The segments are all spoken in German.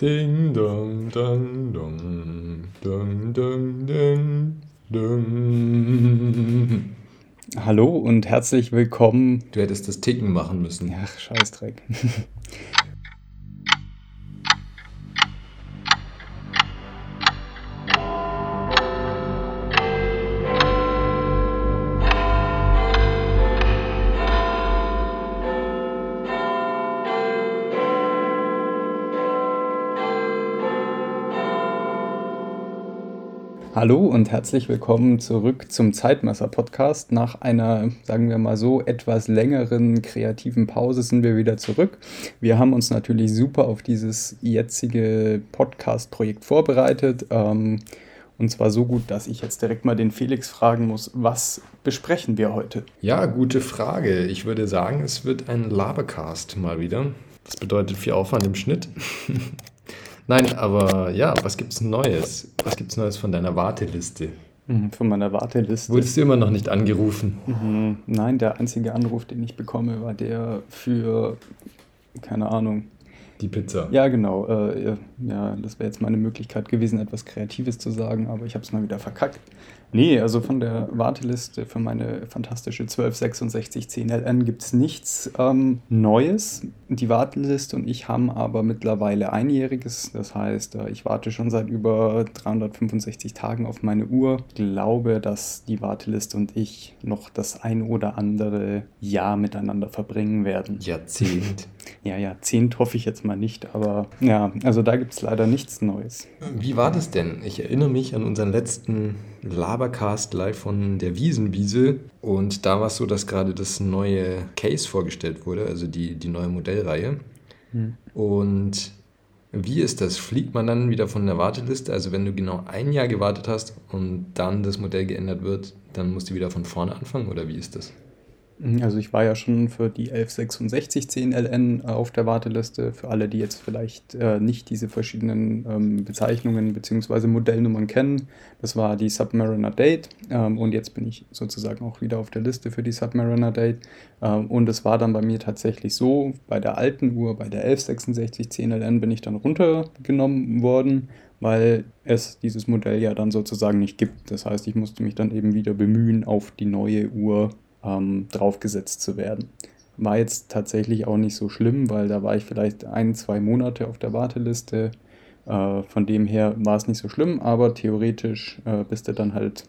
Ding dong dong dong dong dong dong dong. Hallo und herzlich willkommen. Du hättest das Ticken machen müssen. Ach, Scheißdreck. Hallo und herzlich willkommen zurück zum Zeitmesser-Podcast. Nach einer, sagen wir mal so, etwas längeren kreativen Pause sind wir wieder zurück. Wir haben uns natürlich super auf dieses jetzige Podcast-Projekt vorbereitet. Ähm, und zwar so gut, dass ich jetzt direkt mal den Felix fragen muss, was besprechen wir heute? Ja, gute Frage. Ich würde sagen, es wird ein Labercast mal wieder. Das bedeutet viel Aufwand im Schnitt. Nein, aber ja, was gibt's Neues? Was gibt's Neues von deiner Warteliste? Mhm, Von meiner Warteliste. Wurdest du immer noch nicht angerufen? Mhm. Nein, der einzige Anruf, den ich bekomme, war der für, keine Ahnung. Die Pizza. Ja, genau. Äh, ja, das wäre jetzt meine Möglichkeit gewesen, etwas Kreatives zu sagen, aber ich habe es mal wieder verkackt. Nee, also von der Warteliste für meine fantastische 126610 LN gibt es nichts ähm, Neues. Die Warteliste und ich haben aber mittlerweile einjähriges. Das heißt, äh, ich warte schon seit über 365 Tagen auf meine Uhr. Ich glaube, dass die Warteliste und ich noch das ein oder andere Jahr miteinander verbringen werden. Jahrzehnt. Ja, Jahrzehnt hoffe ich jetzt mal nicht, aber ja, also da gibt es leider nichts Neues. Wie war das denn? Ich erinnere mich an unseren letzten Labercast live von der Wiesenwiese und da war es so, dass gerade das neue Case vorgestellt wurde, also die, die neue Modellreihe. Und wie ist das? Fliegt man dann wieder von der Warteliste? Also wenn du genau ein Jahr gewartet hast und dann das Modell geändert wird, dann musst du wieder von vorne anfangen oder wie ist das? Also ich war ja schon für die 116610 LN auf der Warteliste. Für alle, die jetzt vielleicht äh, nicht diese verschiedenen ähm, Bezeichnungen bzw. Modellnummern kennen. Das war die Submariner Date ähm, und jetzt bin ich sozusagen auch wieder auf der Liste für die Submariner Date. Ähm, und es war dann bei mir tatsächlich so, bei der alten Uhr, bei der 116610 LN bin ich dann runtergenommen worden, weil es dieses Modell ja dann sozusagen nicht gibt. Das heißt, ich musste mich dann eben wieder bemühen, auf die neue Uhr ähm, draufgesetzt zu werden. War jetzt tatsächlich auch nicht so schlimm, weil da war ich vielleicht ein, zwei Monate auf der Warteliste. Äh, von dem her war es nicht so schlimm, aber theoretisch äh, bist du dann halt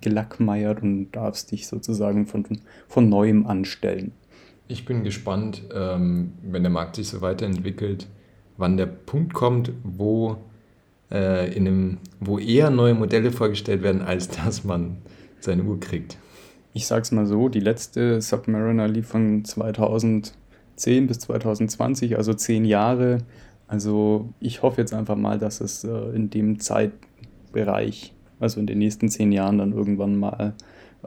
gelackmeiert und darfst dich sozusagen von, von neuem anstellen. Ich bin gespannt, ähm, wenn der Markt sich so weiterentwickelt, wann der Punkt kommt, wo, äh, in einem, wo eher neue Modelle vorgestellt werden, als dass man seine Uhr kriegt. Ich sag's mal so, die letzte Submariner lief von 2010 bis 2020, also zehn Jahre. Also ich hoffe jetzt einfach mal, dass es äh, in dem Zeitbereich, also in den nächsten zehn Jahren dann irgendwann mal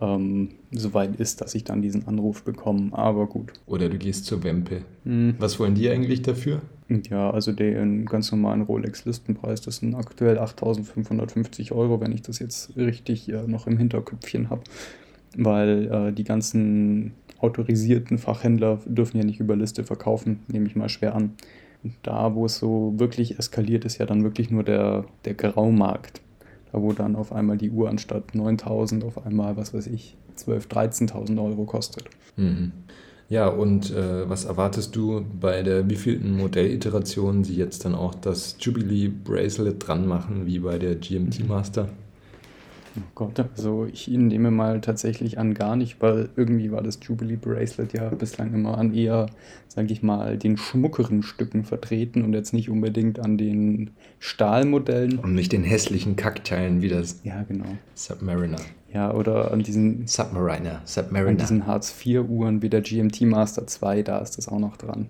ähm, soweit ist, dass ich dann diesen Anruf bekomme. Aber gut. Oder du gehst zur Wempe. Hm. Was wollen die eigentlich dafür? Ja, also den ganz normalen Rolex-Listenpreis, das sind aktuell 8.550 Euro, wenn ich das jetzt richtig äh, noch im Hinterköpfchen habe. Weil äh, die ganzen autorisierten Fachhändler dürfen ja nicht über Liste verkaufen, nehme ich mal schwer an. Und da, wo es so wirklich eskaliert, ist ja dann wirklich nur der, der Graumarkt. Da, wo dann auf einmal die Uhr anstatt 9000 auf einmal, was weiß ich, 12.000, 13.000 Euro kostet. Mhm. Ja, und äh, was erwartest du bei der wievielten Modelliteration sie jetzt dann auch das Jubilee Bracelet dran machen, wie bei der GMT Master? Oh Gott, also ich nehme mal tatsächlich an gar nicht, weil irgendwie war das Jubilee Bracelet ja bislang immer an eher, sage ich mal, den schmuckeren Stücken vertreten und jetzt nicht unbedingt an den Stahlmodellen. Und nicht den hässlichen Kackteilen wie das Ja, genau. Submariner. Ja, oder an diesen, Submariner. an Submariner. diesen Hartz-IV-Uhren wie der GMT Master 2, da ist das auch noch dran.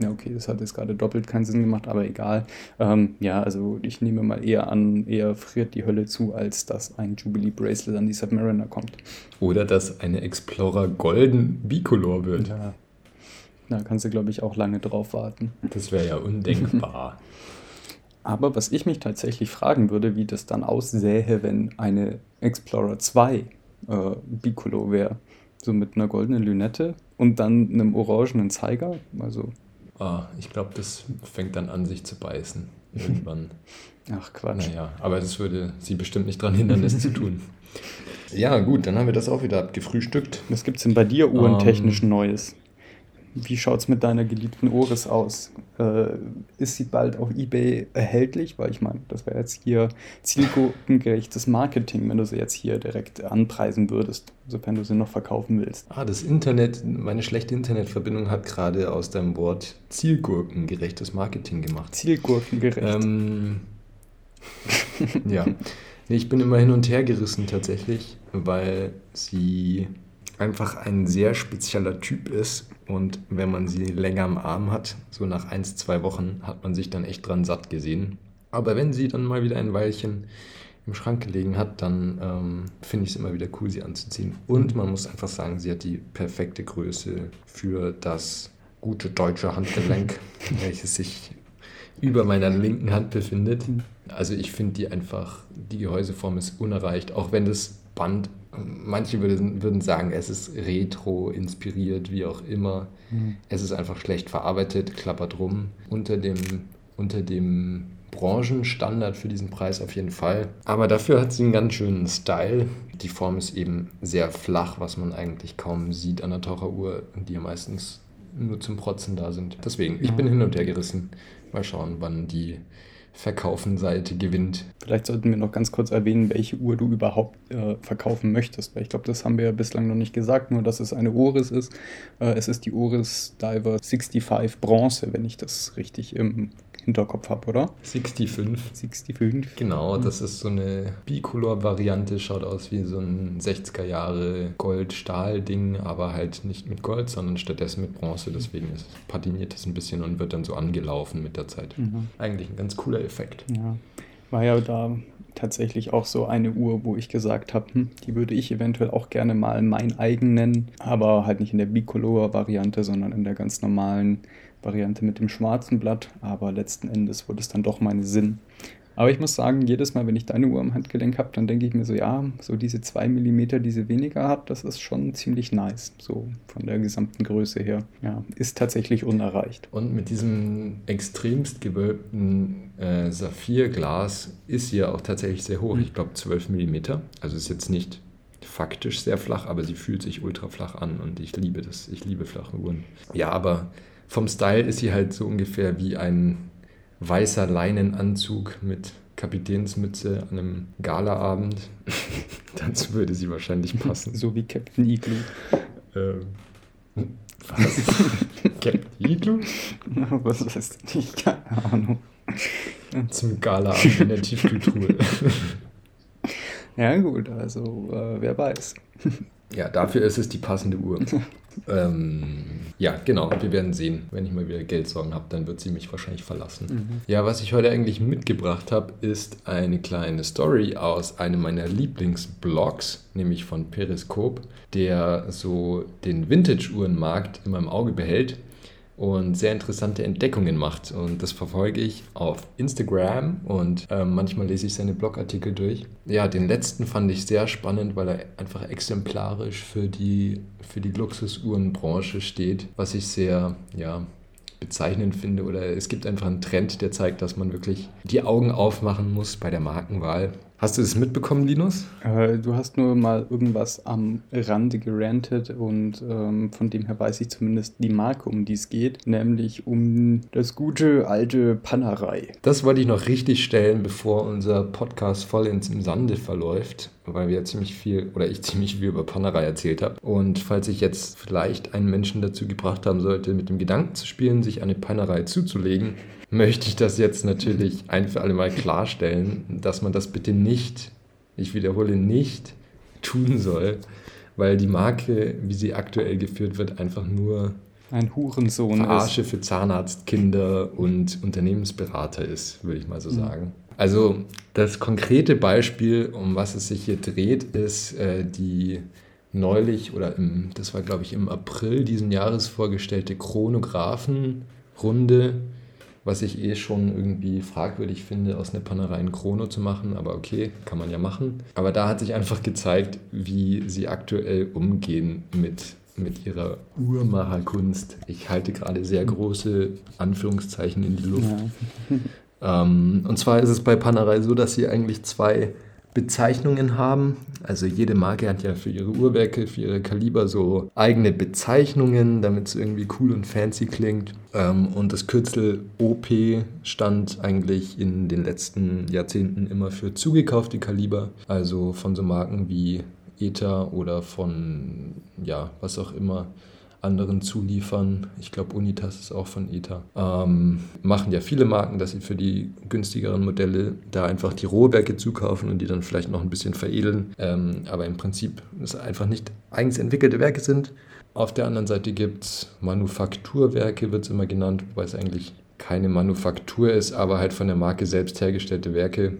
Ja, okay, das hat jetzt gerade doppelt keinen Sinn gemacht, aber egal. Ähm, ja, also ich nehme mal eher an, eher friert die Hölle zu, als dass ein Jubilee Bracelet an die Submariner kommt. Oder dass eine Explorer golden bicolor wird. Ja. Da kannst du, glaube ich, auch lange drauf warten. Das wäre ja undenkbar. Aber was ich mich tatsächlich fragen würde, wie das dann aussähe, wenn eine Explorer 2 äh, Bicolor wäre. So mit einer goldenen Lünette und dann einem orangenen Zeiger. Also, ah, ich glaube, das fängt dann an, sich zu beißen. irgendwann. Ach Quatsch. Naja, aber das würde sie bestimmt nicht daran hindern, das zu tun. Ja, gut, dann haben wir das auch wieder abgefrühstückt. Was gibt es denn bei dir uhrentechnisch um, Neues? Wie schaut es mit deiner geliebten Oris aus? Äh, ist sie bald auf Ebay erhältlich? Weil ich meine, das wäre jetzt hier zielgruppengerechtes Marketing, wenn du sie jetzt hier direkt anpreisen würdest, sofern du sie noch verkaufen willst. Ah, das Internet, meine schlechte Internetverbindung hat gerade aus deinem Wort zielgurkengerechtes Marketing gemacht. Zielgurkengerecht. Ähm, ja. Nee, ich bin immer hin und her gerissen tatsächlich, weil sie einfach ein sehr spezieller Typ ist und wenn man sie länger am Arm hat, so nach ein, zwei Wochen, hat man sich dann echt dran satt gesehen. Aber wenn sie dann mal wieder ein Weilchen im Schrank gelegen hat, dann ähm, finde ich es immer wieder cool, sie anzuziehen. Und man muss einfach sagen, sie hat die perfekte Größe für das gute deutsche Handgelenk, welches sich über meiner linken Hand befindet. Also ich finde die einfach, die Gehäuseform ist unerreicht, auch wenn das Band, manche würden, würden sagen, es ist retro inspiriert, wie auch immer. Mhm. Es ist einfach schlecht verarbeitet, klappert rum. Unter dem, unter dem Branchenstandard für diesen Preis auf jeden Fall. Aber dafür hat sie einen ganz schönen Style. Die Form ist eben sehr flach, was man eigentlich kaum sieht an der Taucheruhr, die ja meistens nur zum Protzen da sind. Deswegen, ich bin hin und her gerissen. Mal schauen, wann die Verkaufen-Seite gewinnt. Vielleicht sollten wir noch ganz kurz erwähnen, welche Uhr du überhaupt äh, verkaufen möchtest, weil ich glaube, das haben wir ja bislang noch nicht gesagt, nur dass es eine Oris ist. Äh, es ist die Oris Diver 65 Bronze, wenn ich das richtig im Hinterkopf habe, oder? 65. 65. Genau, das ist so eine Bicolor-Variante, schaut aus wie so ein 60er Jahre Gold-Stahl-Ding, aber halt nicht mit Gold, sondern stattdessen mit Bronze. Deswegen ist, patiniert es ein bisschen und wird dann so angelaufen mit der Zeit. Mhm. Eigentlich ein ganz cooler Effekt. Ja, war ja da tatsächlich auch so eine Uhr, wo ich gesagt habe, hm, die würde ich eventuell auch gerne mal mein eigen nennen, aber halt nicht in der Bicolor-Variante, sondern in der ganz normalen Variante mit dem schwarzen Blatt, aber letzten Endes wurde es dann doch meine Sinn. Aber ich muss sagen, jedes Mal, wenn ich deine Uhr am Handgelenk habe, dann denke ich mir so, ja, so diese 2 mm, die sie weniger hat, das ist schon ziemlich nice, so von der gesamten Größe her. Ja, ist tatsächlich unerreicht. Und mit diesem extremst gewölbten äh, Saphirglas ist sie ja auch tatsächlich sehr hoch, ich glaube 12 mm. Also ist jetzt nicht faktisch sehr flach, aber sie fühlt sich ultra flach an und ich liebe das. Ich liebe flache Uhren. Ja, aber vom Style ist sie halt so ungefähr wie ein weißer Leinenanzug mit Kapitänsmütze an einem Galaabend. Dazu würde sie wahrscheinlich passen. So wie Captain Igloo. Ähm, was? Captain Igloo? Was weiß ich? Keine Ahnung. Zum Galaabend in der Tiefkultur. ja gut, also äh, wer weiß. Ja, dafür ist es die passende Uhr. ähm, ja, genau. Wir werden sehen. Wenn ich mal wieder Geldsorgen habe, dann wird sie mich wahrscheinlich verlassen. Mhm. Ja, was ich heute eigentlich mitgebracht habe, ist eine kleine Story aus einem meiner Lieblingsblogs, nämlich von Periscope, der so den Vintage-Uhrenmarkt immer im Auge behält und sehr interessante Entdeckungen macht. Und das verfolge ich auf Instagram und äh, manchmal lese ich seine Blogartikel durch. Ja, den letzten fand ich sehr spannend, weil er einfach exemplarisch für die, für die Luxusuhrenbranche steht, was ich sehr, ja, bezeichnend finde. Oder es gibt einfach einen Trend, der zeigt, dass man wirklich die Augen aufmachen muss bei der Markenwahl. Hast du das mitbekommen, Linus? Äh, du hast nur mal irgendwas am Rande gerantet und ähm, von dem her weiß ich zumindest die Marke, um die es geht, nämlich um das gute alte Pannerei. Das wollte ich noch richtig stellen, bevor unser Podcast voll ins im Sande verläuft, weil wir ziemlich viel oder ich ziemlich viel über Pannerei erzählt habe. Und falls ich jetzt vielleicht einen Menschen dazu gebracht haben sollte, mit dem Gedanken zu spielen, sich eine Pannerei zuzulegen, möchte ich das jetzt natürlich ein für alle Mal klarstellen, dass man das bitte nicht, ich wiederhole nicht, tun soll, weil die Marke, wie sie aktuell geführt wird, einfach nur ein Hurensohn Verarsche ist. für Zahnarztkinder und Unternehmensberater ist, würde ich mal so mhm. sagen. Also das konkrete Beispiel, um was es sich hier dreht, ist äh, die neulich oder im, das war glaube ich im April diesen Jahres vorgestellte Chronographenrunde was ich eh schon irgendwie fragwürdig finde, aus einer Pannerei ein Chrono zu machen, aber okay, kann man ja machen. Aber da hat sich einfach gezeigt, wie sie aktuell umgehen mit, mit ihrer Uhrmacherkunst. Ich halte gerade sehr große Anführungszeichen in die Luft. Ja. Ähm, und zwar ist es bei Panerai so, dass sie eigentlich zwei Bezeichnungen haben. Also jede Marke hat ja für ihre Uhrwerke, für ihre Kaliber so eigene Bezeichnungen, damit es irgendwie cool und fancy klingt. Ähm, und das Kürzel OP stand eigentlich in den letzten Jahrzehnten immer für zugekaufte Kaliber. Also von so Marken wie ETA oder von, ja, was auch immer anderen zuliefern. Ich glaube, Unitas ist auch von ETA. Ähm, machen ja viele Marken, dass sie für die günstigeren Modelle da einfach die Rohwerke zukaufen und die dann vielleicht noch ein bisschen veredeln. Ähm, aber im Prinzip es einfach nicht eigens entwickelte Werke sind. Auf der anderen Seite gibt es Manufakturwerke, wird es immer genannt, wobei es eigentlich keine Manufaktur ist, aber halt von der Marke selbst hergestellte Werke,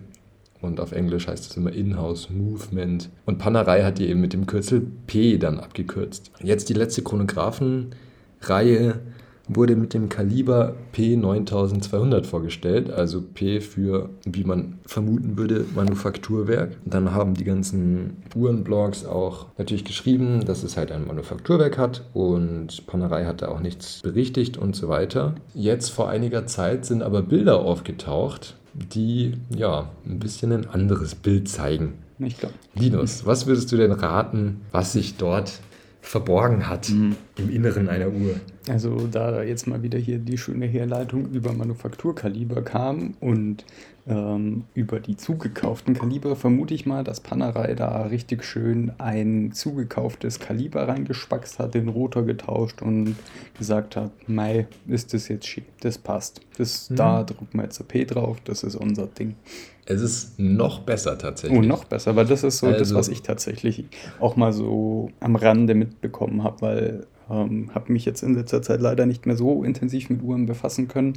und auf Englisch heißt es immer In-House Movement. Und Panerei hat die eben mit dem Kürzel P dann abgekürzt. Jetzt die letzte Chronographenreihe wurde mit dem Kaliber P9200 vorgestellt, also P für, wie man vermuten würde, Manufakturwerk. Dann haben die ganzen Uhrenblogs auch natürlich geschrieben, dass es halt ein Manufakturwerk hat und Panerei hat da auch nichts berichtigt und so weiter. Jetzt vor einiger Zeit sind aber Bilder aufgetaucht die ja ein bisschen ein anderes Bild zeigen. Ich glaube. Linus, was würdest du denn raten, was sich dort verborgen hat mhm. im Inneren einer Uhr? Also da jetzt mal wieder hier die schöne Herleitung über Manufakturkaliber kam und ähm, über die zugekauften Kaliber vermute ich mal, dass Panerai da richtig schön ein zugekauftes Kaliber reingespackst hat, den Rotor getauscht und gesagt hat, Mai, ist das jetzt schick, das passt. Das, mhm. Da drucken wir jetzt P drauf, das ist unser Ding. Es ist noch besser tatsächlich. Oh, noch besser, weil das ist so also, das, was ich tatsächlich auch mal so am Rande mitbekommen habe, weil ähm, habe mich jetzt in letzter Zeit leider nicht mehr so intensiv mit Uhren befassen können,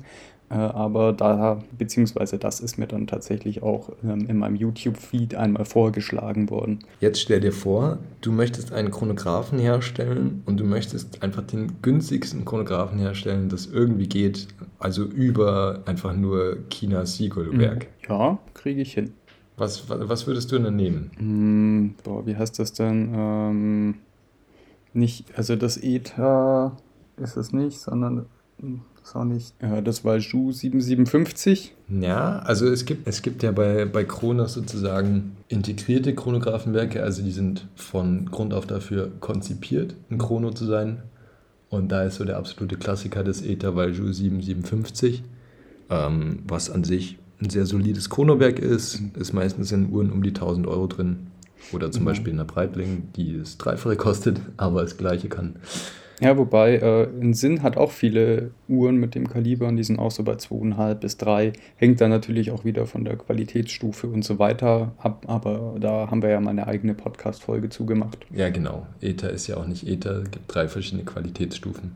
äh, aber da, beziehungsweise das ist mir dann tatsächlich auch ähm, in meinem YouTube-Feed einmal vorgeschlagen worden. Jetzt stell dir vor, du möchtest einen Chronographen herstellen und du möchtest einfach den günstigsten Chronographen herstellen, das irgendwie geht, also über einfach nur China Siegel-Werk. Ja, kriege ich hin. Was, was würdest du denn nehmen? Hm, boah, wie heißt das denn? Ähm, nicht, also das ETA ist es nicht, sondern das auch nicht. Ja, das war Ju 757. Ja, also es gibt, es gibt ja bei, bei Kronos sozusagen integrierte Chronographenwerke, also die sind von Grund auf dafür konzipiert, ein Chrono zu sein. Und da ist so der absolute Klassiker des ETA Valju 757, ähm, was an sich ein sehr solides Chronowerk ist, ist meistens in Uhren um die 1000 Euro drin. Oder zum mhm. Beispiel in der Breitling, die das Dreifache kostet, aber das Gleiche kann. Ja, wobei äh, ein Sinn hat auch viele Uhren mit dem Kaliber und die sind auch so bei 2,5 bis 3. Hängt dann natürlich auch wieder von der Qualitätsstufe und so weiter ab, aber da haben wir ja mal eine eigene Podcast-Folge zugemacht. Ja, genau. Ether ist ja auch nicht Ether, es gibt drei verschiedene Qualitätsstufen.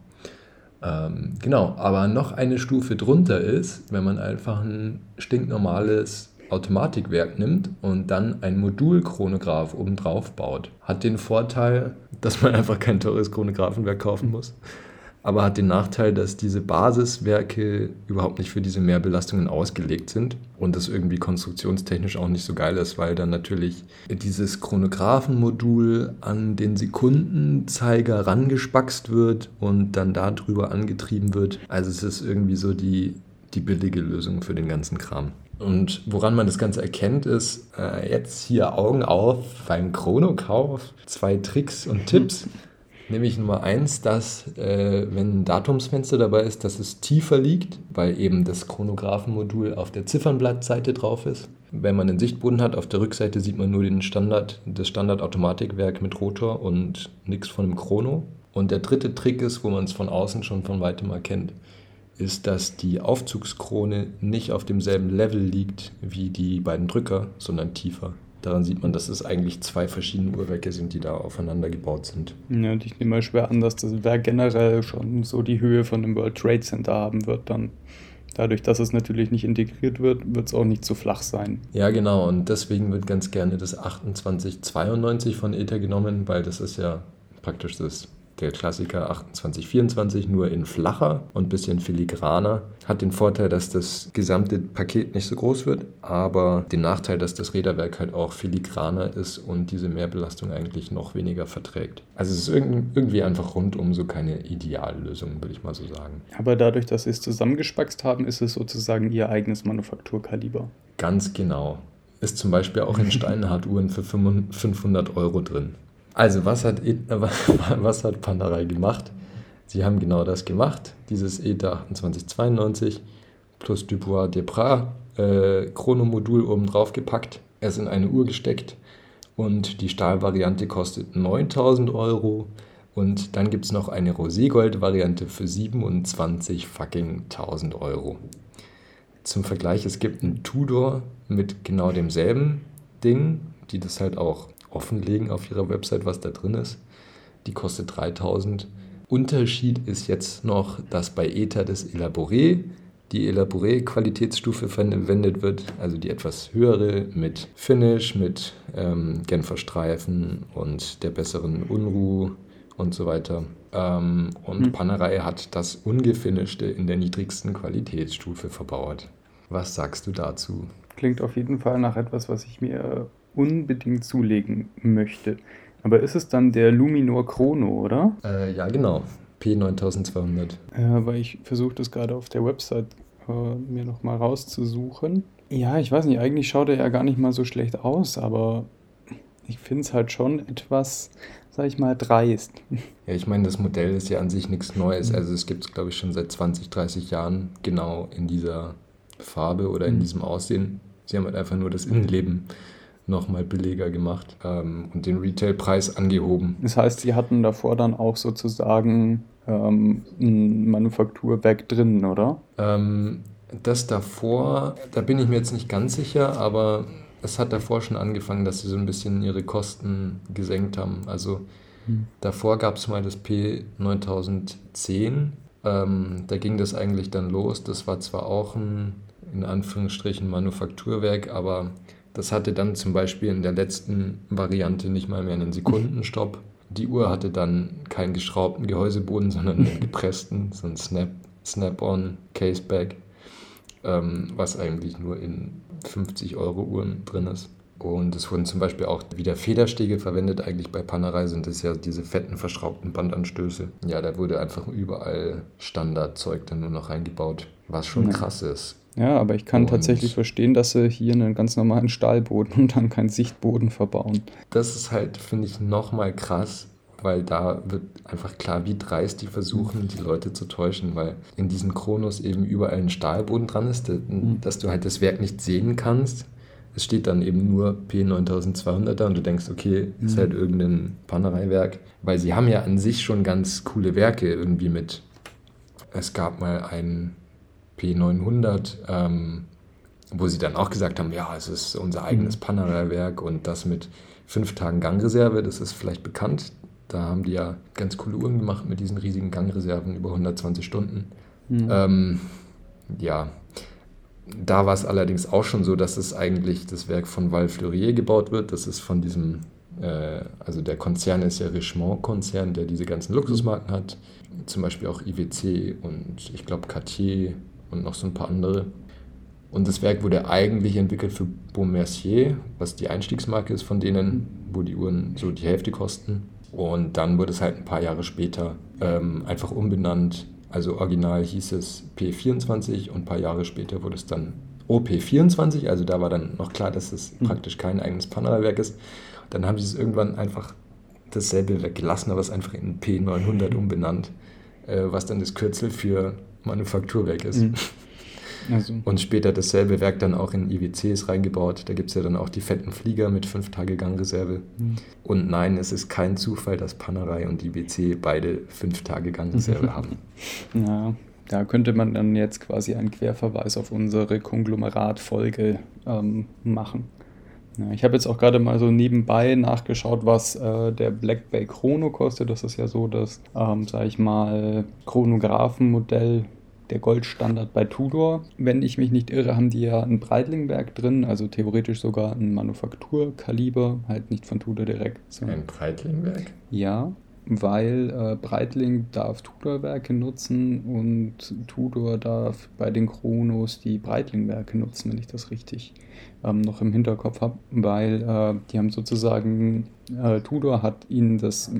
Ähm, genau, aber noch eine Stufe drunter ist, wenn man einfach ein stinknormales Automatikwerk nimmt und dann ein Modulchronograph obendrauf baut. Hat den Vorteil, dass man einfach kein teures Chronographenwerk kaufen muss, aber hat den Nachteil, dass diese Basiswerke überhaupt nicht für diese Mehrbelastungen ausgelegt sind und das irgendwie konstruktionstechnisch auch nicht so geil ist, weil dann natürlich dieses Chronographenmodul an den Sekundenzeiger rangespackst wird und dann darüber angetrieben wird. Also es ist irgendwie so die, die billige Lösung für den ganzen Kram. Und woran man das Ganze erkennt, ist äh, jetzt hier Augen auf beim Chronokauf. Zwei Tricks und Tipps. Nämlich Nummer eins, dass, äh, wenn ein Datumsfenster dabei ist, dass es tiefer liegt, weil eben das Chronographenmodul auf der Ziffernblattseite drauf ist. Wenn man den Sichtboden hat, auf der Rückseite sieht man nur den Standard, das Standardautomatikwerk mit Rotor und nichts von dem Chrono. Und der dritte Trick ist, wo man es von außen schon von weitem erkennt, ist, dass die Aufzugskrone nicht auf demselben Level liegt wie die beiden Drücker, sondern tiefer. Daran sieht man, dass es eigentlich zwei verschiedene Uhrwerke sind, die da aufeinander gebaut sind. Ja, und ich nehme mal schwer an, dass das Werk generell schon so die Höhe von dem World Trade Center haben wird dann. Dadurch, dass es natürlich nicht integriert wird, wird es auch nicht zu flach sein. Ja, genau. Und deswegen wird ganz gerne das 2892 von Ether genommen, weil das ist ja praktisch das der Klassiker 2824, nur in flacher und ein bisschen filigraner. Hat den Vorteil, dass das gesamte Paket nicht so groß wird, aber den Nachteil, dass das Räderwerk halt auch filigraner ist und diese Mehrbelastung eigentlich noch weniger verträgt. Also es ist irgendwie einfach rundum so keine Ideallösung, würde ich mal so sagen. Aber dadurch, dass sie es zusammengespackst haben, ist es sozusagen ihr eigenes Manufakturkaliber. Ganz genau. Ist zum Beispiel auch in Steinhardt-Uhren für 500 Euro drin. Also, was hat, e was hat Pandarei gemacht? Sie haben genau das gemacht, dieses ETA 2892 plus Dubois Deprat äh, Chronomodul oben drauf gepackt, es in eine Uhr gesteckt und die Stahlvariante kostet 9000 Euro und dann gibt es noch eine Roségold-Variante für 27 fucking 1000 Euro. Zum Vergleich, es gibt einen Tudor mit genau demselben Ding, die das halt auch offenlegen auf ihrer Website, was da drin ist. Die kostet 3000. Unterschied ist jetzt noch, dass bei ETA das Elaboré, die Elaboré-Qualitätsstufe verwendet wird, also die etwas höhere mit Finish, mit ähm, Genfer Streifen und der besseren Unruh und so weiter. Ähm, und mhm. Panerei hat das ungefinischte in der niedrigsten Qualitätsstufe verbaut. Was sagst du dazu? Klingt auf jeden Fall nach etwas, was ich mir unbedingt zulegen möchte. Aber ist es dann der Luminor Chrono, oder? Äh, ja, genau. P9200. Ja, weil ich versuche das gerade auf der Website äh, mir nochmal rauszusuchen. Ja, ich weiß nicht, eigentlich schaut er ja gar nicht mal so schlecht aus, aber ich finde es halt schon etwas, sag ich mal, dreist. Ja, ich meine, das Modell ist ja an sich nichts Neues. Also es gibt es, glaube ich, schon seit 20, 30 Jahren genau in dieser Farbe oder in mhm. diesem Aussehen. Sie haben halt einfach nur das Innenleben nochmal billiger gemacht ähm, und den Retailpreis angehoben. Das heißt, Sie hatten davor dann auch sozusagen ähm, ein Manufakturwerk drin, oder? Ähm, das davor, da bin ich mir jetzt nicht ganz sicher, aber es hat davor schon angefangen, dass sie so ein bisschen ihre Kosten gesenkt haben. Also hm. davor gab es mal das P9010. Ähm, da ging das eigentlich dann los. Das war zwar auch ein in Anführungsstrichen Manufakturwerk, aber das hatte dann zum Beispiel in der letzten Variante nicht mal mehr einen Sekundenstopp. Die Uhr hatte dann keinen geschraubten Gehäuseboden, sondern einen gepressten, so ein Snap, Snap-on Caseback, ähm, was eigentlich nur in 50 Euro Uhren drin ist. Und es wurden zum Beispiel auch wieder Federstege verwendet. Eigentlich bei Panerei sind es ja diese fetten, verschraubten Bandanstöße. Ja, da wurde einfach überall Standardzeug dann nur noch reingebaut, was schon ja. krass ist. Ja, aber ich kann und tatsächlich verstehen, dass sie hier einen ganz normalen Stahlboden und dann keinen Sichtboden verbauen. Das ist halt, finde ich, nochmal krass, weil da wird einfach klar, wie dreist die versuchen, die Leute zu täuschen, weil in diesen Kronos eben überall ein Stahlboden dran ist, mhm. dass du halt das Werk nicht sehen kannst. Es steht dann eben nur P9200 da und du denkst, okay, ist mhm. halt irgendein Pannereiwerk, weil sie haben ja an sich schon ganz coole Werke irgendwie mit. Es gab mal ein P900, ähm, wo sie dann auch gesagt haben, ja, es ist unser eigenes mhm. Panerai-Werk und das mit fünf Tagen Gangreserve, das ist vielleicht bekannt. Da haben die ja ganz coole Uhren gemacht mit diesen riesigen Gangreserven über 120 Stunden. Mhm. Ähm, ja, da war es allerdings auch schon so, dass es eigentlich das Werk von Val Fleurier gebaut wird. Das ist von diesem, äh, also der Konzern ist ja Richemont-Konzern, der diese ganzen Luxusmarken hat. Zum Beispiel auch IWC und ich glaube Cartier und noch so ein paar andere. Und das Werk wurde eigentlich entwickelt für Beaumercier, was die Einstiegsmarke ist von denen, wo die Uhren so die Hälfte kosten. Und dann wurde es halt ein paar Jahre später ähm, einfach umbenannt. Also original hieß es P24 und ein paar Jahre später wurde es dann OP24. Also da war dann noch klar, dass es mhm. praktisch kein eigenes Panama-Werk ist. Dann haben sie es irgendwann einfach dasselbe weggelassen, aber es einfach in P900 umbenannt, äh, was dann das Kürzel für Manufakturwerk ist. Mhm. Also. Und später dasselbe Werk dann auch in IWCs reingebaut. Da gibt es ja dann auch die fetten Flieger mit 5 Tage Gangreserve. Mhm. Und nein, es ist kein Zufall, dass Panerei und IWC beide 5 Tage Gangreserve haben. Ja, da könnte man dann jetzt quasi einen Querverweis auf unsere Konglomerat-Folge ähm, machen. Ja, ich habe jetzt auch gerade mal so nebenbei nachgeschaut, was äh, der Black Bay Chrono kostet. Das ist ja so das, ähm, sage ich mal, Chronographenmodell der Goldstandard bei Tudor. Wenn ich mich nicht irre, haben die ja ein Breitlingwerk drin, also theoretisch sogar ein Manufakturkaliber, halt nicht von Tudor direkt. Ein Breitlingwerk? Ja. weil äh, Breitling darf Tudor-Werke nutzen und Tudor darf bei den Chronos die Breitling-Werke nutzen, wenn ich das richtig ähm, noch im Hinterkopf habe, weil äh, die haben sozusagen, äh, Tudor hat ihnen das,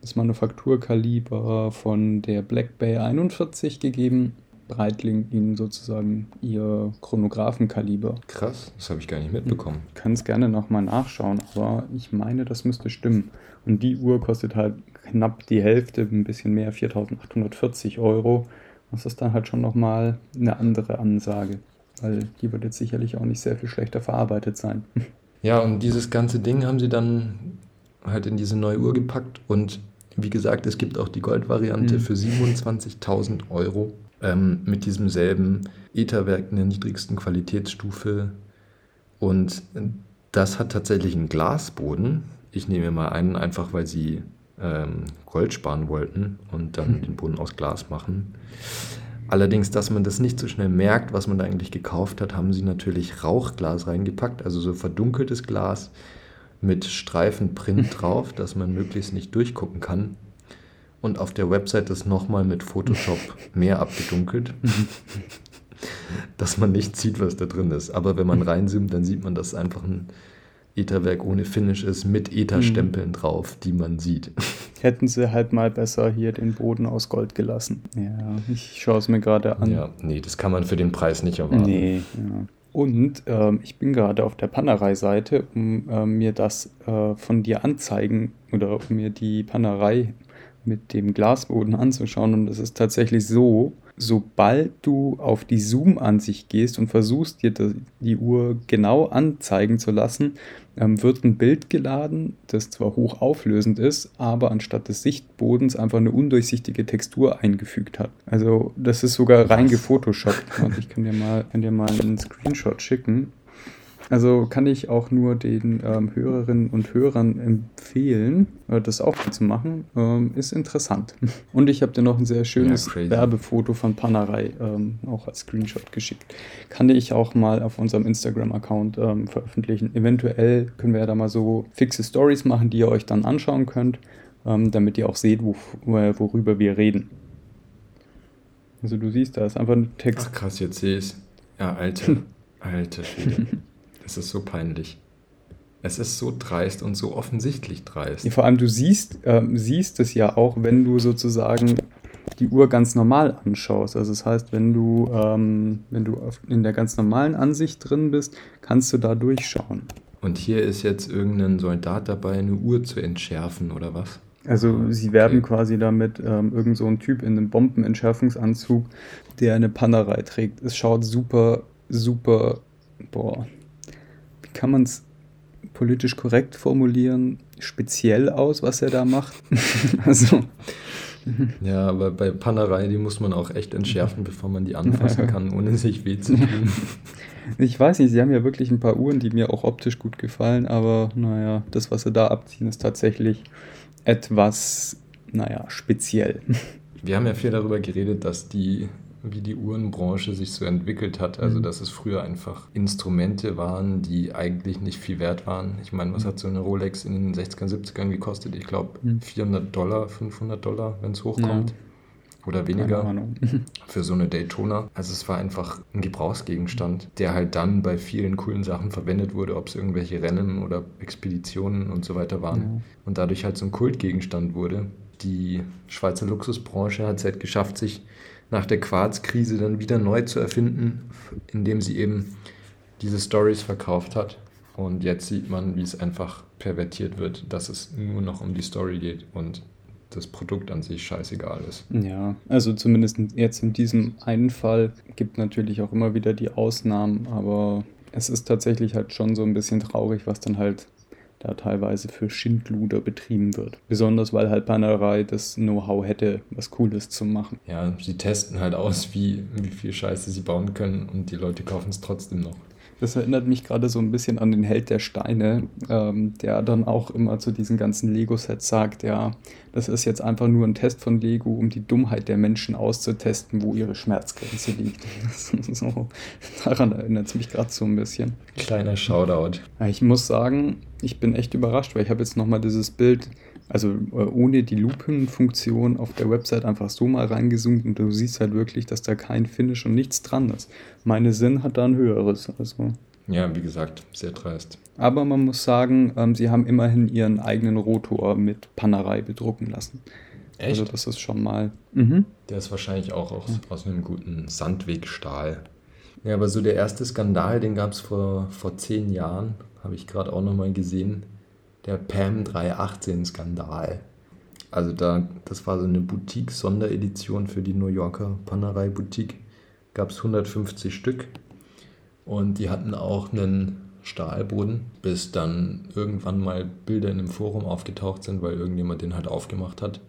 das Manufakturkaliber von der Black Bay 41 gegeben Breitling ihnen sozusagen ihr Chronographenkaliber. Krass, das habe ich gar nicht mitbekommen. Ich kann es gerne nochmal nachschauen, aber ich meine, das müsste stimmen. Und die Uhr kostet halt knapp die Hälfte, ein bisschen mehr, 4.840 Euro. Das ist dann halt schon nochmal eine andere Ansage, weil die wird jetzt sicherlich auch nicht sehr viel schlechter verarbeitet sein. Ja, und dieses ganze Ding haben sie dann halt in diese neue Uhr gepackt und wie gesagt, es gibt auch die Goldvariante mhm. für 27.000 Euro ähm, mit diesem selben Etherwerk in der niedrigsten Qualitätsstufe. Und das hat tatsächlich einen Glasboden. Ich nehme mal einen, einfach weil sie ähm, Gold sparen wollten und dann den Boden aus Glas machen. Allerdings, dass man das nicht so schnell merkt, was man da eigentlich gekauft hat, haben sie natürlich Rauchglas reingepackt, also so verdunkeltes Glas mit Streifenprint drauf, dass man möglichst nicht durchgucken kann und auf der Website ist nochmal mit Photoshop mehr abgedunkelt, dass man nicht sieht, was da drin ist. Aber wenn man reinzoomt, dann sieht man, dass es einfach ein Etherwerk ohne Finish ist, mit Etherstempeln drauf, die man sieht. Hätten sie halt mal besser hier den Boden aus Gold gelassen. Ja, ich schaue es mir gerade an. Ja, nee, das kann man für den Preis nicht erwarten. Nee, ja. Und ähm, ich bin gerade auf der Panerei-Seite, um äh, mir das äh, von dir anzeigen oder um mir die Panerei mit dem Glasboden anzuschauen. Und es ist tatsächlich so, sobald du auf die Zoom-Ansicht gehst und versuchst, dir die Uhr genau anzeigen zu lassen, ähm, wird ein Bild geladen, das zwar hochauflösend ist, aber anstatt des Sichtbodens einfach eine undurchsichtige Textur eingefügt hat. Also das ist sogar rein gefotoshoppt. Und ich kann dir mal, kann dir mal einen Screenshot schicken. Also kann ich auch nur den ähm, Hörerinnen und Hörern empfehlen, äh, das auch zu machen. Ähm, ist interessant. Und ich habe dir noch ein sehr schönes ja, Werbefoto von Panerei ähm, auch als Screenshot geschickt. Kann ich auch mal auf unserem Instagram-Account ähm, veröffentlichen. Eventuell können wir ja da mal so fixe Stories machen, die ihr euch dann anschauen könnt, ähm, damit ihr auch seht, wo, worüber wir reden. Also du siehst, da ist einfach ein Text. Ach krass, jetzt sehe ich es. Ja, alter, alter Schwede. Es ist so peinlich. Es ist so dreist und so offensichtlich dreist. Ja, vor allem, du siehst, äh, siehst es ja auch, wenn du sozusagen die Uhr ganz normal anschaust. Also das heißt, wenn du, ähm, wenn du in der ganz normalen Ansicht drin bist, kannst du da durchschauen. Und hier ist jetzt irgendein Soldat dabei, eine Uhr zu entschärfen, oder was? Also ah, sie werben okay. quasi damit ähm, irgend so ein Typ in einem Bombenentschärfungsanzug, der eine Panerei trägt. Es schaut super, super, boah, kann man es politisch korrekt formulieren, speziell aus, was er da macht. also. Ja, aber bei Pannerei, die muss man auch echt entschärfen, bevor man die anfassen kann, ohne sich weh zu tun. Ich weiß nicht, sie haben ja wirklich ein paar Uhren, die mir auch optisch gut gefallen, aber naja, das, was sie da abziehen, ist tatsächlich etwas, naja, speziell. Wir haben ja viel darüber geredet, dass die wie die Uhrenbranche sich so entwickelt hat. Also, mhm. dass es früher einfach Instrumente waren, die eigentlich nicht viel wert waren. Ich meine, was mhm. hat so eine Rolex in den 60er, 70ern gekostet? Ich glaube, 400 Dollar, 500 Dollar, wenn es hochkommt. Ja. Oder weniger für so eine Daytona. Also es war einfach ein Gebrauchsgegenstand, der halt dann bei vielen coolen Sachen verwendet wurde, ob es irgendwelche Rennen oder Expeditionen und so weiter waren. Ja. Und dadurch halt so ein Kultgegenstand wurde. Die Schweizer Luxusbranche hat es halt geschafft, sich nach der Quarzkrise dann wieder neu zu erfinden, indem sie eben diese Stories verkauft hat. Und jetzt sieht man, wie es einfach pervertiert wird, dass es nur noch um die Story geht und das Produkt an sich scheißegal ist. Ja, also zumindest jetzt in diesem einen Fall gibt natürlich auch immer wieder die Ausnahmen, aber es ist tatsächlich halt schon so ein bisschen traurig, was dann halt da teilweise für Schindluder betrieben wird. Besonders weil halt Panerei das Know-how hätte, was Cooles zu machen. Ja, sie testen halt aus, wie, wie viel Scheiße sie bauen können und die Leute kaufen es trotzdem noch. Das erinnert mich gerade so ein bisschen an den Held der Steine, ähm, der dann auch immer zu diesen ganzen Lego-Sets sagt, ja, das ist jetzt einfach nur ein Test von Lego, um die Dummheit der Menschen auszutesten, wo ihre Schmerzgrenze liegt. so, daran erinnert es mich gerade so ein bisschen. Kleiner Shoutout. Ich muss sagen, ich bin echt überrascht, weil ich habe jetzt nochmal dieses Bild Also äh, ohne die Lupenfunktion auf der Website einfach so mal reingezoomt und du siehst halt wirklich, dass da kein Finish und nichts dran ist. Meine Sinn hat da ein höheres. Also. Ja, wie gesagt, sehr dreist. Aber man muss sagen, ähm, sie haben immerhin ihren eigenen Rotor mit Pannerei bedrucken lassen. Echt? Also das ist schon mal. Mhm. Der ist wahrscheinlich auch aus, aus einem guten Sandwegstahl. Ja, aber so der erste Skandal, den gab es vor, vor zehn Jahren, habe ich gerade auch nochmal gesehen. Der PAM 318-Skandal. Also da, das war so eine Boutique-Sonderedition für die New Yorker Panerei-Boutique. Gab es 150 Stück. Und die hatten auch einen Stahlboden, bis dann irgendwann mal Bilder in einem Forum aufgetaucht sind, weil irgendjemand den halt aufgemacht hat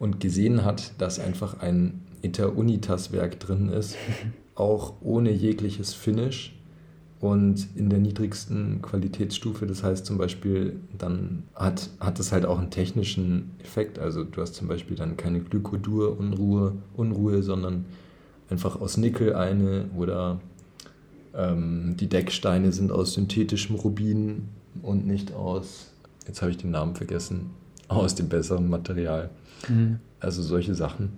und gesehen hat, dass einfach ein Inter-Unitas-Werk drin ist, auch ohne jegliches Finish und in der niedrigsten Qualitätsstufe. Das heißt zum Beispiel, dann hat, hat es halt auch einen technischen Effekt. Also du hast zum Beispiel dann keine Glykodur-Unruhe, Unruhe, sondern einfach aus Nickel eine oder ähm, die Decksteine sind aus synthetischem Rubin und nicht aus, jetzt habe ich den Namen vergessen, aus dem besseren Material. Mhm. Also solche Sachen.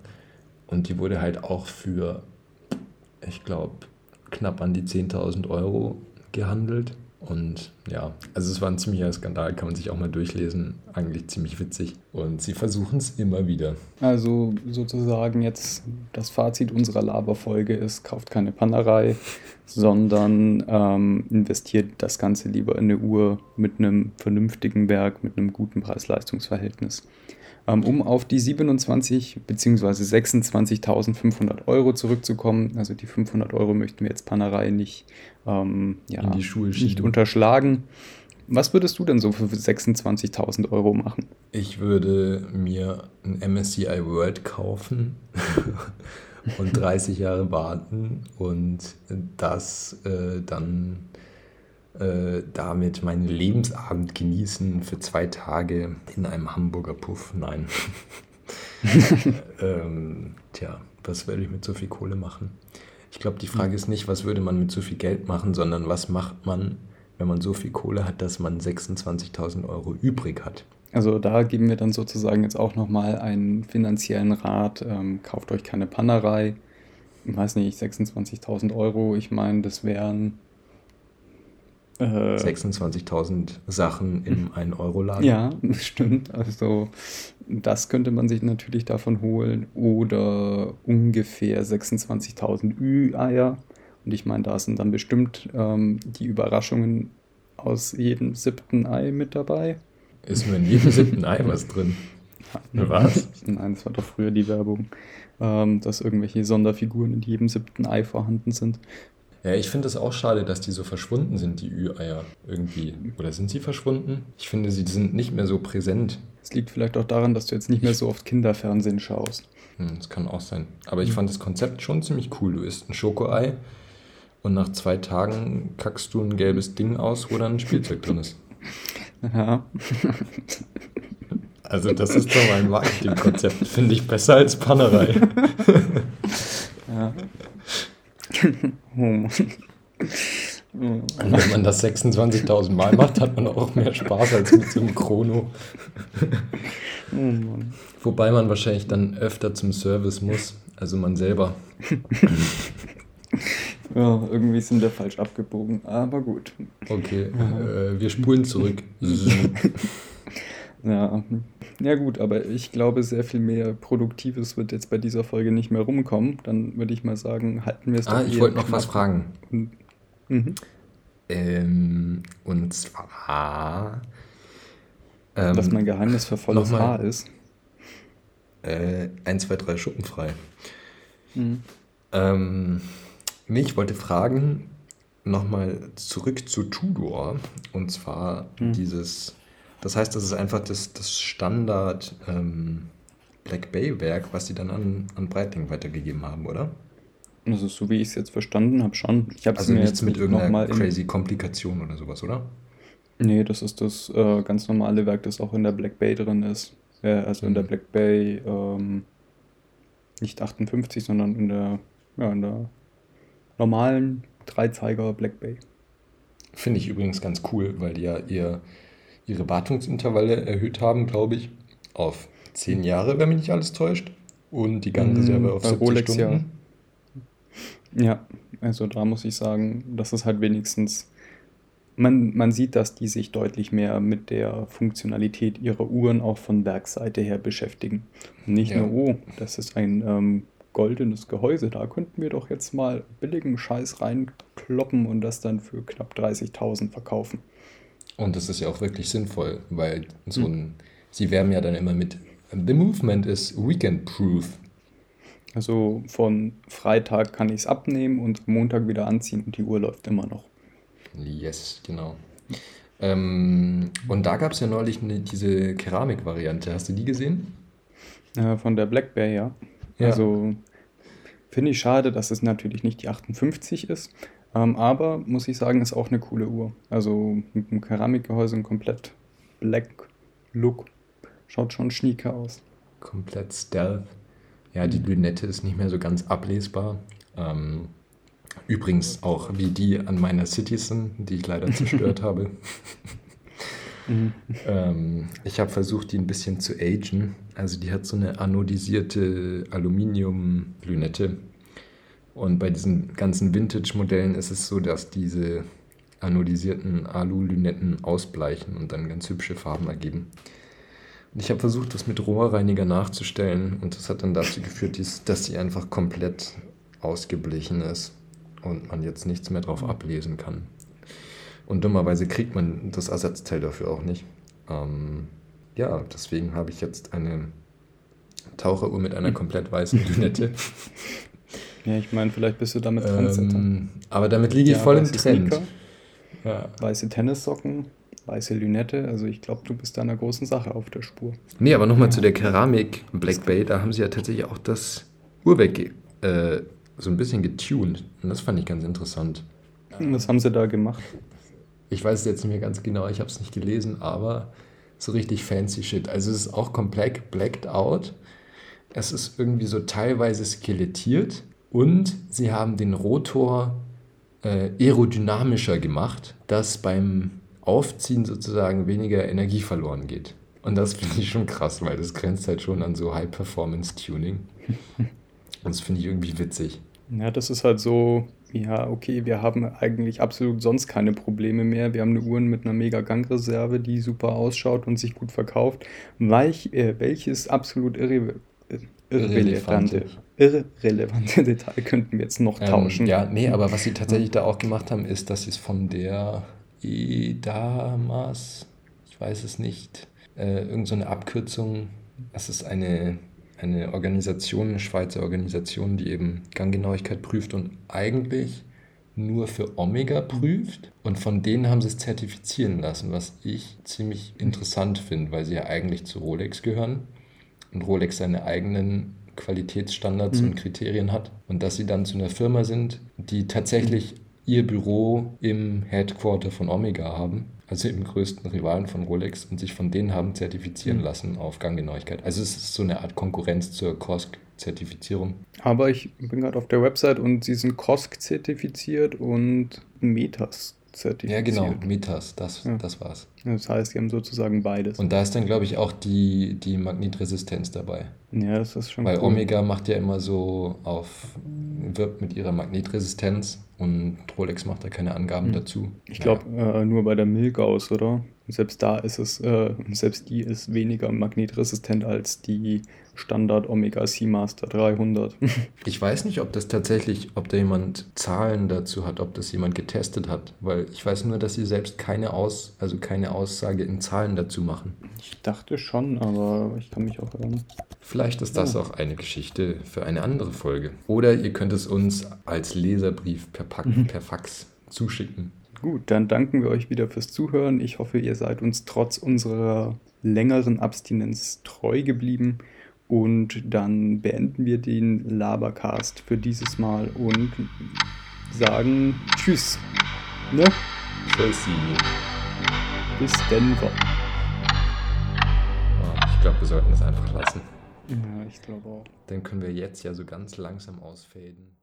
Und die wurde halt auch für, ich glaube, knapp an die 10.000 Euro gehandelt. Und ja, also es war ein ziemlicher Skandal, kann man sich auch mal durchlesen. Eigentlich ziemlich witzig. Und sie versuchen es immer wieder. Also sozusagen jetzt das Fazit unserer Laberfolge ist, kauft keine Pannerei, sondern ähm, investiert das Ganze lieber in eine Uhr mit einem vernünftigen Werk, mit einem guten Preis-Leistungs-Verhältnis. Ähm, um auf die 27 bzw. 26.500 Euro zurückzukommen. Also die 500 Euro möchten wir jetzt Panerei nicht, ähm, ja, nicht unterschlagen. Was würdest du denn so für 26.000 Euro machen? Ich würde mir ein MSCI World kaufen und 30 Jahre warten und das äh, dann äh, damit meinen Lebensabend genießen für zwei Tage in einem Hamburger Puff. Nein. ähm, tja, was werde ich mit so viel Kohle machen? Ich glaube, die Frage ist nicht, was würde man mit so viel Geld machen, sondern was macht man, wenn man so viel Kohle hat, dass man 26.000 Euro übrig hat. Also da geben wir dann sozusagen jetzt auch nochmal einen finanziellen Rat. Ähm, kauft euch keine Pannerei. Ich weiß nicht, 26.000 Euro. Ich meine, das wären 26.000 äh. Sachen im 1-Euro-Laden. Ja, stimmt. Also das könnte man sich natürlich davon holen. Oder ungefähr 26.000 Ü-Eier. Und ich meine, da sind dann bestimmt ähm, die Überraschungen aus jedem siebten Ei mit dabei. Ist nur in jedem siebten Ei was drin? Was? Nein, das war doch früher die Werbung, ähm, dass irgendwelche Sonderfiguren in jedem siebten Ei vorhanden sind. Ja, ich finde es auch schade, dass die so verschwunden sind, die Ü-Eier irgendwie. Oder sind sie verschwunden? Ich finde, sie sind nicht mehr so präsent. Es liegt vielleicht auch daran, dass du jetzt nicht mehr so oft Kinderfernsehen schaust. Hm, das kann auch sein. Aber ich hm. fand das Konzept schon ziemlich cool. Du isst ein Schokoei und nach zwei Tagen kackst du ein gelbes Ding aus, wo dann ein Spielzeug drin ist. Ja. Also das ist doch mein Marketingkonzept. Finde ich besser als Pannerei. ja. oh Mann. Und wenn man das 26.000 Mal macht, hat man auch mehr Spaß als mit so einem Chrono. Oh. Wobei man wahrscheinlich dann öfter zum Service muss, also man selber. Ja, irgendwie sind wir falsch abgebogen, aber gut. Okay, äh, wir spulen zurück. Ja, ja gut, aber ich glaube, sehr viel mehr Produktives wird jetzt bei dieser Folge nicht mehr rumkommen. Dann würde ich mal sagen, halten wir es Ah, ich wollte noch was fragen. Und, mhm. ähm, und zwar... Ähm, Dass mein Geheimnis für volles Haar ist. Äh, 1, 2, 3 schuppenfrei. Mhm. Ähm, nee, ich wollte fragen, nochmal zurück zu Tudor. Und zwar mhm. dieses das heißt, das ist einfach das, das Standard ähm, Black Bay-Werk, was die dann an, an Breitling weitergegeben haben, oder? Also so wie ich es jetzt verstanden habe, schon. Ich also mir nichts jetzt mit irgendeiner crazy Komplikation oder sowas, oder? Nee, das ist das äh, ganz normale Werk, das auch in der Black Bay drin ist. Äh, also in der mhm. Black Bay ähm, nicht 58, sondern in der, ja, in der normalen Dreizeiger Black Bay. Finde ich übrigens ganz cool, weil die ja ihr ihre Wartungsintervalle erhöht haben, glaube ich, auf 10 Jahre, wenn mich nicht alles täuscht. Und die Gangreserve mm, auf 70 Rolex, Stunden. Ja. ja, also da muss ich sagen, das ist halt wenigstens man, man sieht, dass die sich deutlich mehr mit der Funktionalität ihrer Uhren auch von Werkseite her beschäftigen. nicht ja. nur, oh, das ist ein ähm, goldenes Gehäuse, da könnten wir doch jetzt mal billigen Scheiß reinkloppen und das dann für knapp 30.000 verkaufen. Und das ist ja auch wirklich sinnvoll, weil so ein, hm. sie werben ja dann immer mit, the movement is weekend-proof. Also von Freitag kann ich es abnehmen und Montag wieder anziehen und die Uhr läuft immer noch. Yes, genau. Ähm, und da gab es ja neulich eine, diese Keramik-Variante. Hast du die gesehen? Äh, von der Black Bear, ja. ja. Also finde ich schade, dass es natürlich nicht die 58 ist. Ähm, aber muss ich sagen, ist auch eine coole Uhr. Also mit einem Keramikgehäuse und komplett Black Look. Schaut schon schnieke aus. Komplett Stealth. Ja, die Lünette ist nicht mehr so ganz ablesbar. Ähm, Übrigens auch wie die an meiner Citizen, die ich leider zerstört habe. Mhm. ähm, ich habe versucht, die ein bisschen zu agen. Also die hat so eine anodisierte Aluminium-Lünette. Und bei diesen ganzen Vintage-Modellen ist es so, dass diese anodisierten Alu-Lünetten ausbleichen und dann ganz hübsche Farben ergeben. Und ich habe versucht, das mit Rohrreiniger nachzustellen und das hat dann dazu geführt, dass sie einfach komplett ausgeblichen ist und man jetzt nichts mehr drauf ablesen kann. Und dummerweise kriegt man das Ersatzteil dafür auch nicht. Ähm, ja, deswegen habe ich jetzt eine Taucheruhr mit einer komplett weißen Lünette. ja, ich meine, vielleicht bist du damit Trendsetter. Ähm, aber damit liege ich ja, voll im Trend. ja. Weiße Tennissocken, weiße Lünette. Also ich glaube, du bist da einer großen Sache auf der Spur. Nee, aber nochmal ja. zu der Keramik Black Bay. Da haben sie ja tatsächlich auch das Uhrwerk äh, so ein bisschen getuned. Und das fand ich ganz interessant. Was haben sie da gemacht? Ich weiß es jetzt nicht mehr ganz genau, ich habe es nicht gelesen, aber so richtig fancy Shit. Also es ist auch komplett blacked out. Es ist irgendwie so teilweise skelettiert und sie haben den Rotor äh, aerodynamischer gemacht, dass beim Aufziehen sozusagen weniger Energie verloren geht. Und das finde ich schon krass, weil das grenzt halt schon an so High-Performance-Tuning. Und das finde ich irgendwie witzig. Ja, das ist halt so, ja, okay, wir haben eigentlich absolut sonst keine Probleme mehr. Wir haben eine Uhr mit einer mega Gangreserve, die super ausschaut und sich gut verkauft. Weich, äh, welches absolut irre, irrelevante, irrelevante Detail könnten wir jetzt noch ähm, tauschen? Ja, nee, aber was sie tatsächlich da auch gemacht haben, ist, dass sie es von der EDAMAS, ich weiß es nicht, äh, irgendeine so Abkürzung, das ist eine eine Organisation, eine Schweizer Organisation, die eben Ganggenauigkeit prüft und eigentlich nur für Omega prüft. Und von denen haben sie es zertifizieren lassen, was ich ziemlich interessant finde, weil sie ja eigentlich zu Rolex gehören und Rolex seine eigenen Qualitätsstandards mhm. und Kriterien hat. Und dass sie dann zu einer Firma sind, die tatsächlich ihr Büro im Headquarter von Omega haben also im größten Rivalen von Rolex, und sich von denen haben zertifizieren mhm. lassen auf Ganggenauigkeit. Also es ist so eine Art Konkurrenz zur COSC-Zertifizierung. Aber ich bin gerade auf der Website und sie sind COSC-zertifiziert und Metas zertifiziert. Ja, genau, Metas, das, ja. das war's. Das heißt, sie haben sozusagen beides. Und da ist dann, glaube ich, auch die, die Magnetresistenz dabei. Ja, das ist schon Weil cool. Omega macht ja immer so auf, wirbt mit ihrer Magnetresistenz und Rolex macht da keine Angaben hm. dazu. Ich glaube, ja. äh, nur bei der Milgauss, oder? Selbst da ist es, äh, selbst die ist weniger magnetresistent als die Standard Omega Seamaster 300. ich weiß nicht, ob das tatsächlich, ob da jemand Zahlen dazu hat, ob das jemand getestet hat, weil ich weiß nur, dass sie selbst keine Aus, also keine Aussage in Zahlen dazu machen. Ich dachte schon, aber ich kann mich auch erinnern. Vielleicht ist das ja. auch eine Geschichte für eine andere Folge. Oder ihr könnt es uns als Leserbrief per, Pack, mhm. per Fax zuschicken. Gut, dann danken wir euch wieder fürs Zuhören. Ich hoffe, ihr seid uns trotz unserer längeren Abstinenz treu geblieben. Und dann beenden wir den Labercast für dieses Mal und sagen Tschüss. Ne? Tschüssi. Bis Denver. Oh, ich glaube, wir sollten es einfach lassen. Ja, ich glaube auch. Dann können wir jetzt ja so ganz langsam ausfaden.